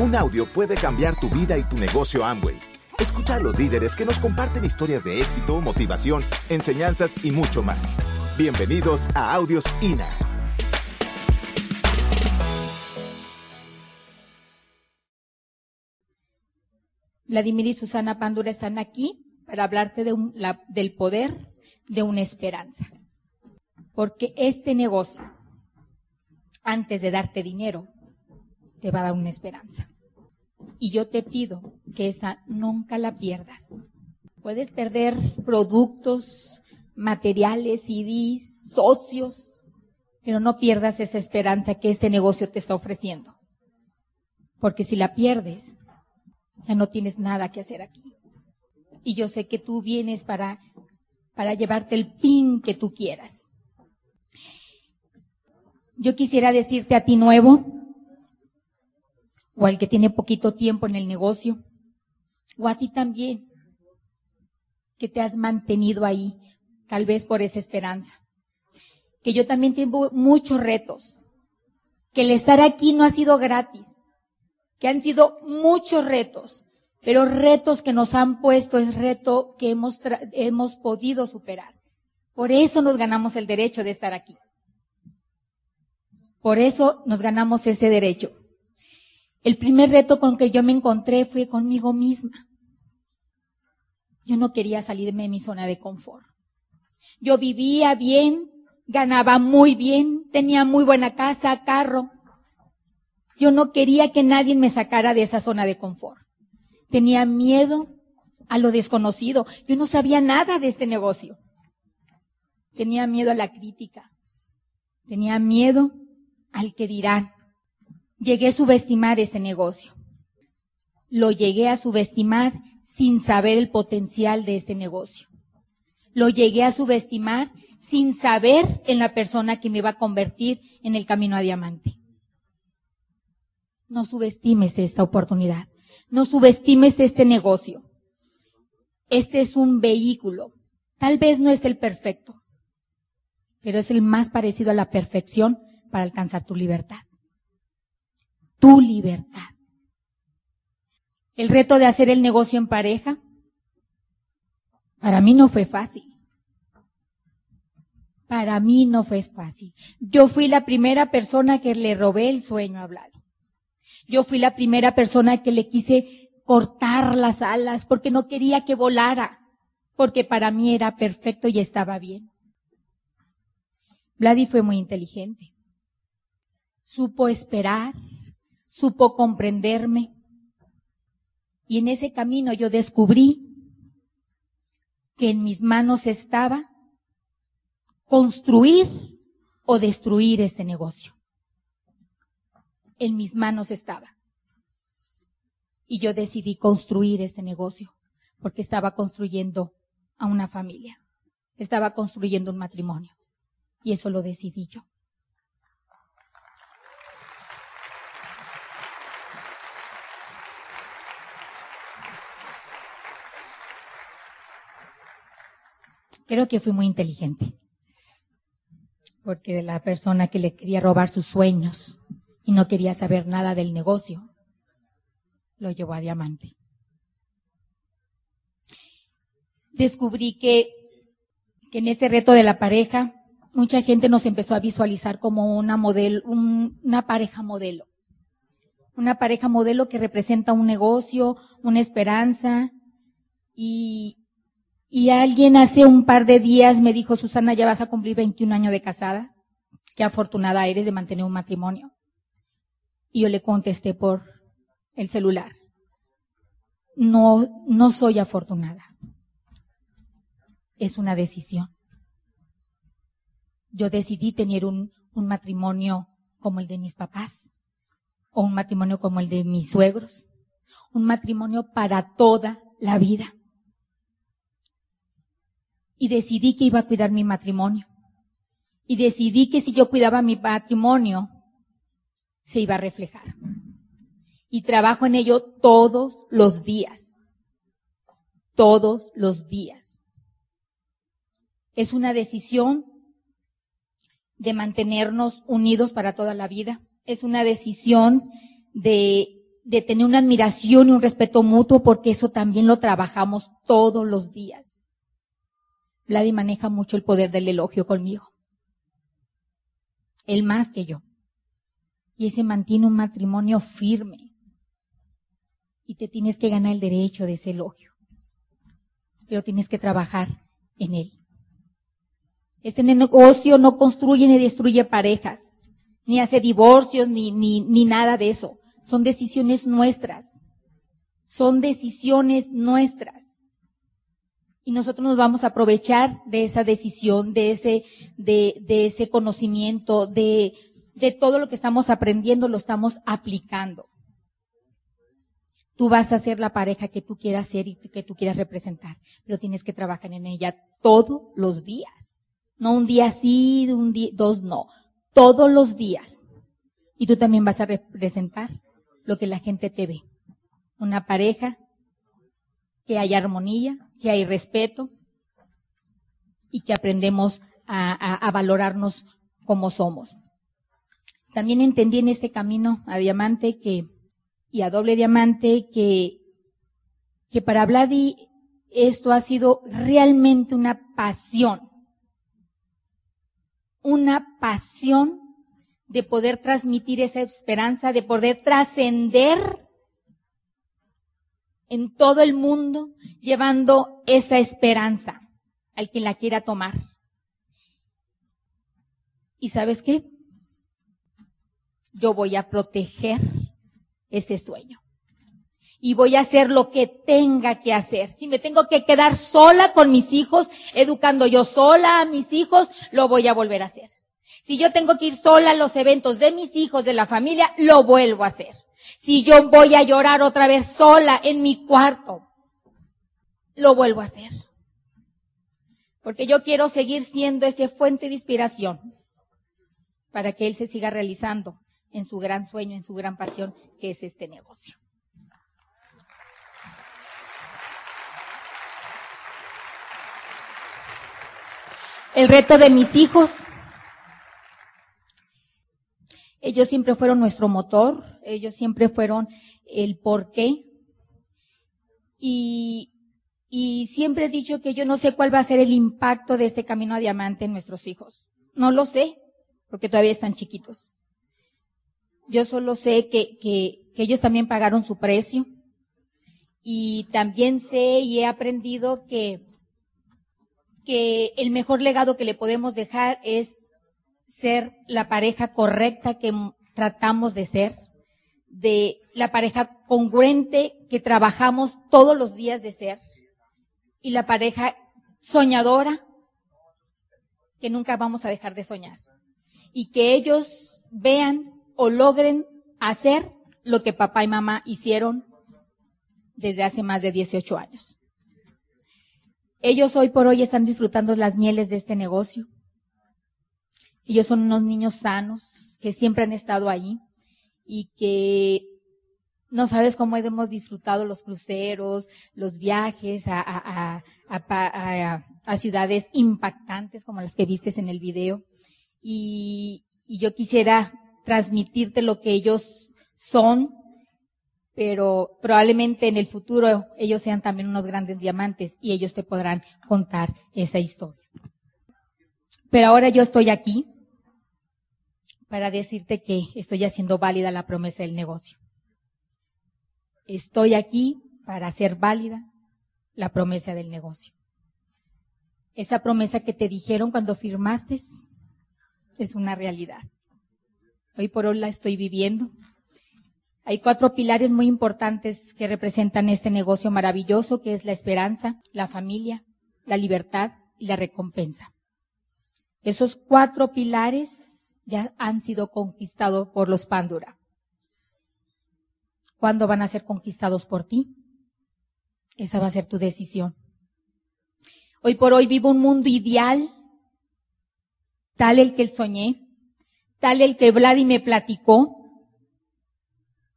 Un audio puede cambiar tu vida y tu negocio Amway. Escucha a los líderes que nos comparten historias de éxito, motivación, enseñanzas y mucho más. Bienvenidos a Audios INA. Vladimir y Susana Pandura están aquí para hablarte del poder de una esperanza. Porque este negocio, antes de darte dinero, te va a dar una esperanza. Y yo te pido que esa nunca la pierdas. Puedes perder productos, materiales, CDs, socios, pero no pierdas esa esperanza que este negocio te está ofreciendo. Porque si la pierdes, ya no tienes nada que hacer aquí. Y yo sé que tú vienes para, para llevarte el pin que tú quieras. Yo quisiera decirte a ti nuevo, o al que tiene poquito tiempo en el negocio, o a ti también, que te has mantenido ahí, tal vez por esa esperanza. Que yo también tengo muchos retos, que el estar aquí no ha sido gratis, que han sido muchos retos, pero retos que nos han puesto es reto que hemos, hemos podido superar. Por eso nos ganamos el derecho de estar aquí. Por eso nos ganamos ese derecho. El primer reto con que yo me encontré fue conmigo misma. Yo no quería salirme de mi zona de confort. Yo vivía bien, ganaba muy bien, tenía muy buena casa, carro. Yo no quería que nadie me sacara de esa zona de confort. Tenía miedo a lo desconocido. Yo no sabía nada de este negocio. Tenía miedo a la crítica. Tenía miedo al que dirán. Llegué a subestimar este negocio. Lo llegué a subestimar sin saber el potencial de este negocio. Lo llegué a subestimar sin saber en la persona que me iba a convertir en el camino a diamante. No subestimes esta oportunidad. No subestimes este negocio. Este es un vehículo. Tal vez no es el perfecto, pero es el más parecido a la perfección para alcanzar tu libertad. Tu libertad. El reto de hacer el negocio en pareja, para mí no fue fácil. Para mí no fue fácil. Yo fui la primera persona que le robé el sueño a Vlad. Yo fui la primera persona que le quise cortar las alas porque no quería que volara, porque para mí era perfecto y estaba bien. Vladi fue muy inteligente. Supo esperar, supo comprenderme. Y en ese camino yo descubrí que en mis manos estaba construir o destruir este negocio en mis manos estaba. Y yo decidí construir este negocio porque estaba construyendo a una familia, estaba construyendo un matrimonio. Y eso lo decidí yo. Creo que fui muy inteligente. Porque la persona que le quería robar sus sueños, y no quería saber nada del negocio, lo llevó a diamante. Descubrí que, que en ese reto de la pareja, mucha gente nos empezó a visualizar como una modelo, un- una pareja modelo. Una pareja modelo que representa un negocio, una esperanza. Y, y alguien hace un par de días me dijo, Susana, ya vas a cumplir 21 años de casada. Qué afortunada eres de mantener un matrimonio. Y yo le contesté por el celular. No, no soy afortunada. Es una decisión. Yo decidí tener un, un matrimonio como el de mis papás, o un matrimonio como el de mis suegros, un matrimonio para toda la vida. Y decidí que iba a cuidar mi matrimonio. Y decidí que si yo cuidaba mi matrimonio, se iba a reflejar. Y trabajo en ello todos los días. Todos los días. Es una decisión de mantenernos unidos para toda la vida. Es una decisión de, de tener una admiración y un respeto mutuo porque eso también lo trabajamos todos los días. Vladi maneja mucho el poder del elogio conmigo. Él más que yo. Y ese mantiene un matrimonio firme. Y te tienes que ganar el derecho de ese elogio. Pero tienes que trabajar en él. Este negocio no construye ni destruye parejas, ni hace divorcios, ni, ni, ni nada de eso. Son decisiones nuestras. Son decisiones nuestras. Y nosotros nos vamos a aprovechar de esa decisión, de ese, de, ese conocimiento, de, de todo lo que estamos aprendiendo, lo estamos aplicando. Tú vas a ser la pareja que tú quieras ser y que tú quieras representar, pero tienes que trabajar en ella todos los días. No un día sí, un día, dos no. Todos los días. Y tú también vas a representar lo que la gente te ve. Una pareja que hay armonía, que hay respeto y que aprendemos a, valorarnos como somos. También entendí en este camino a diamante que, y a doble diamante que, que para Vladi esto ha sido realmente una pasión una pasión de poder transmitir esa esperanza, de poder trascender en todo el mundo llevando esa esperanza al que la quiera tomar. ¿Y sabes qué? Yo voy a proteger ese sueño y voy a hacer lo que tenga que hacer. Si me tengo que quedar sola con mis hijos, educando yo sola a mis hijos, lo voy a volver a hacer. Si yo tengo que ir sola a los eventos de mis hijos, de la familia, lo vuelvo a hacer. Si yo voy a llorar otra vez sola en mi cuarto, lo vuelvo a hacer. Porque yo quiero seguir siendo ese fuente de inspiración para que él se siga realizando en su gran sueño, en su gran pasión, que es este negocio. el reto de mis hijos. Ellos siempre fueron nuestro motor, ellos siempre fueron el porqué. Y, y siempre he dicho que yo no sé cuál va a ser el impacto de este camino a diamante en nuestros hijos. No lo sé, porque todavía están chiquitos. Yo solo sé que, ellos también pagaron su precio. Y también sé y he aprendido que el mejor legado que le podemos dejar es ser la pareja correcta que tratamos de ser, de la pareja congruente que trabajamos todos los días de ser, y la pareja soñadora que nunca vamos a dejar de soñar. Y que ellos vean o logren hacer lo que papá y mamá hicieron desde hace más de 18 años. Ellos hoy por hoy están disfrutando las mieles de este negocio. Ellos son unos niños sanos que siempre han estado ahí y que no sabes cómo hemos disfrutado los cruceros, los viajes a, a, a, a, ciudades impactantes como las que vistes en el video. Y, y yo quisiera transmitirte lo que ellos son pero probablemente en el futuro ellos sean también unos grandes diamantes y ellos te podrán contar esa historia. Pero ahora yo estoy aquí para decirte que estoy haciendo válida la promesa del negocio. Estoy aquí para hacer válida la promesa del negocio. Esa promesa que te dijeron cuando firmaste es una realidad. Hoy por hoy la estoy viviendo hay cuatro pilares muy importantes que representan este negocio maravilloso, que es la esperanza, la familia, la libertad y la recompensa. Esos cuatro pilares ya han sido conquistados por los Pandura. ¿Cuándo van a ser conquistados por ti? Esa va a ser tu decisión. Hoy por hoy vivo un mundo ideal, tal el que soñé, tal el que Vladi me platicó,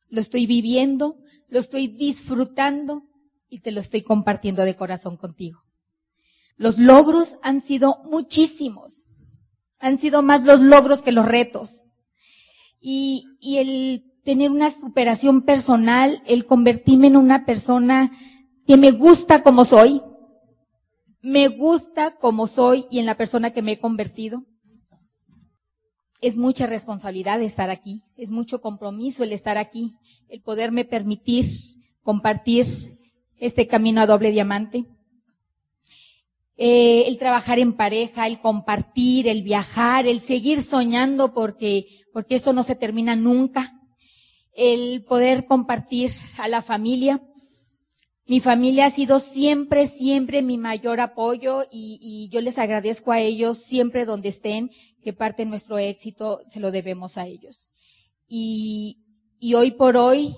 lo estoy viviendo, lo estoy disfrutando y te lo estoy compartiendo de corazón contigo. Los logros han sido muchísimos. Han sido más los logros que los retos. Y, y el tener una superación personal, el convertirme en una persona que me gusta como soy, me gusta como soy y en la persona que me he convertido. Es mucha responsabilidad estar aquí, es mucho compromiso el estar aquí, el poderme permitir compartir este camino a doble diamante. Eh, el trabajar en pareja, el compartir, el viajar, el seguir soñando porque, porque eso no se termina nunca el poder compartir a la familia. Mi familia ha sido siempre, siempre mi mayor apoyo y, yo les agradezco a ellos siempre donde estén, que parte de nuestro éxito se lo debemos a ellos. Y, y hoy por hoy,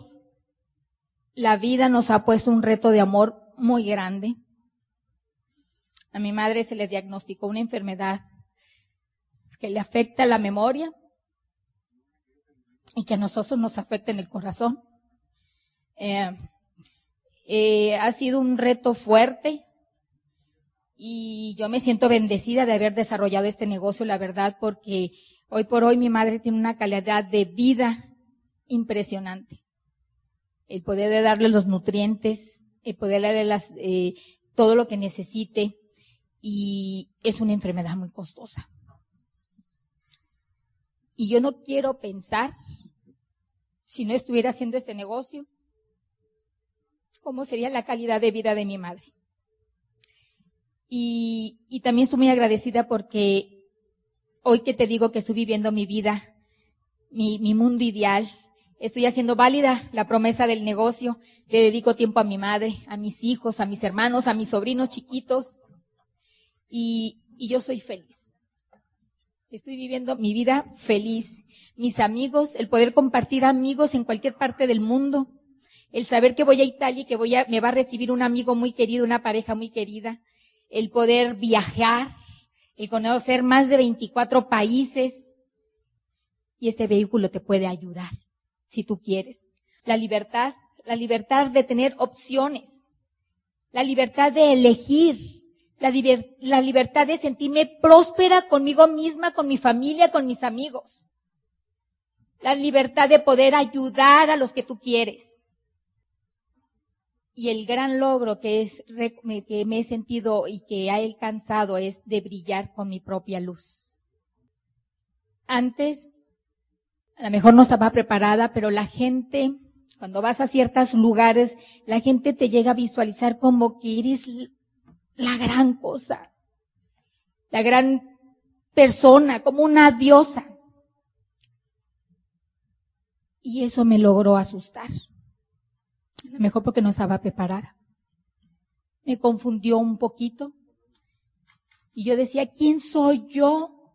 la vida nos ha puesto un reto de amor muy grande. A mi madre se le diagnosticó una enfermedad que le afecta la memoria, y que a nosotros nos afecte en el corazón. Eh, eh, ha sido un reto fuerte y yo me siento bendecida de haber desarrollado este negocio, la verdad, porque hoy por hoy mi madre tiene una calidad de vida impresionante. El poder de darle los nutrientes, el poder darle las, eh, todo lo que necesite y es una enfermedad muy costosa. Y yo no quiero pensar si no estuviera haciendo este negocio? ¿Cómo sería la calidad de vida de mi madre? Y, también estoy muy agradecida porque hoy que te digo que estoy viviendo mi vida, mi, mi mundo ideal, estoy haciendo válida la promesa del negocio, le dedico tiempo a mi madre, a mis hijos, a mis hermanos, a mis sobrinos chiquitos y, y yo soy feliz. Estoy viviendo mi vida feliz. Mis amigos, el poder compartir amigos en cualquier parte del mundo. El saber que voy a Italia y que voy a, me va a recibir un amigo muy querido, una pareja muy querida. El poder viajar, el conocer más de 24 países. Y este vehículo te puede ayudar, si tú quieres. La libertad, la libertad de tener opciones. La libertad de elegir la, la libertad de sentirme próspera conmigo misma, con mi familia, con mis amigos. La libertad de poder ayudar a los que tú quieres. Y el gran logro que es, que me he sentido y que he alcanzado es de brillar con mi propia luz. Antes, a lo mejor no estaba preparada, pero la gente, cuando vas a ciertos lugares, la gente te llega a visualizar como que eres la gran cosa, la gran persona, como una diosa. Y eso me logró asustar. A lo mejor porque no estaba preparada. Me confundió un poquito. Y yo decía, ¿quién soy yo?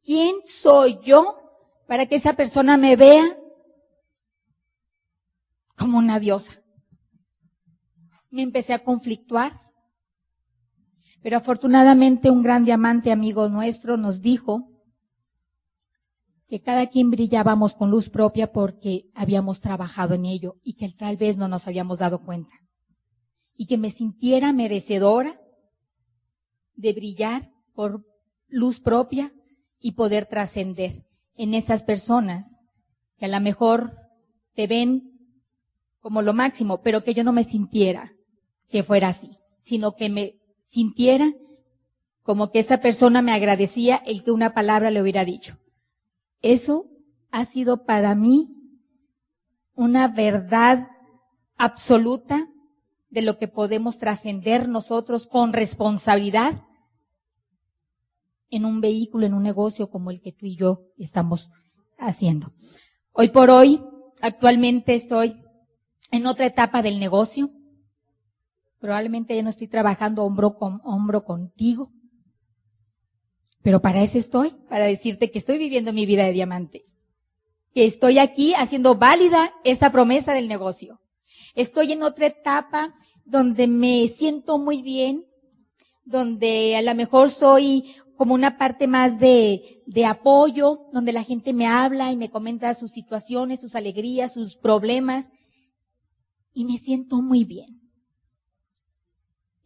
¿Quién soy yo para que esa persona me vea como una diosa? Me empecé a conflictuar. Pero afortunadamente un gran diamante amigo nuestro nos dijo que cada quien brillábamos con luz propia porque habíamos trabajado en ello y que tal vez no nos habíamos dado cuenta. Y que me sintiera merecedora de brillar por luz propia y poder trascender en esas personas que a lo mejor te ven como lo máximo, pero que yo no me sintiera que fuera así, sino que me sintiera como que esa persona me agradecía el que una palabra le hubiera dicho. Eso ha sido para mí una verdad absoluta de lo que podemos trascender nosotros con responsabilidad en un vehículo, en un negocio como el que tú y yo estamos haciendo. Hoy por hoy, actualmente estoy en otra etapa del negocio. Probablemente ya no estoy trabajando hombro con hombro contigo. Pero para eso estoy, para decirte que estoy viviendo mi vida de diamante. Que estoy aquí haciendo válida esta promesa del negocio. Estoy en otra etapa donde me siento muy bien, donde a lo mejor soy como una parte más de, de apoyo, donde la gente me habla y me comenta sus situaciones, sus alegrías, sus problemas, y me siento muy bien.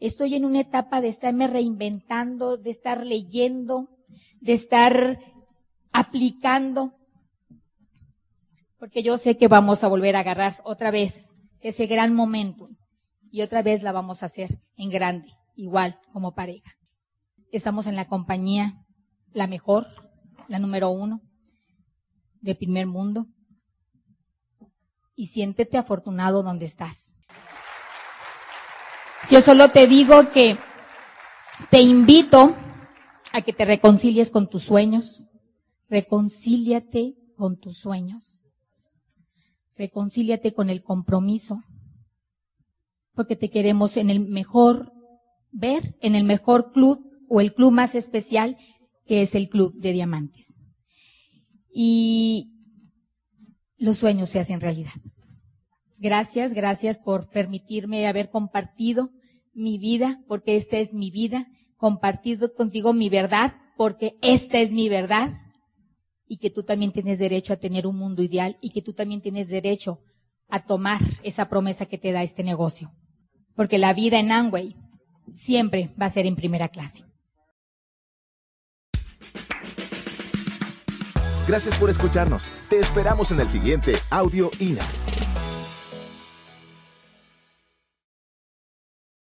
Estoy en una etapa de estarme reinventando, de estar leyendo, de estar aplicando porque yo sé que vamos a volver a agarrar otra vez ese gran momento y otra vez la vamos a hacer en grande, igual como pareja. Estamos en la compañía, la mejor, la número uno de primer mundo. Y siéntete afortunado donde estás. Yo solo te digo que te invito a que te reconcilies con tus sueños. Reconcíliate con tus sueños reconcíliate con el compromiso, porque te queremos en el mejor, ver en el mejor club o el club más especial que es el club de diamantes. Y los sueños se hacen realidad. Gracias, gracias por permitirme haber compartido mi vida, porque esta es mi vida, compartido contigo mi verdad, porque esta es mi verdad y que tú también tienes derecho a tener un mundo ideal y que tú también tienes derecho a tomar esa promesa que te da este negocio. Porque la vida en Amway siempre va a ser en primera clase. Gracias por escucharnos. Te esperamos en el siguiente Audio INA.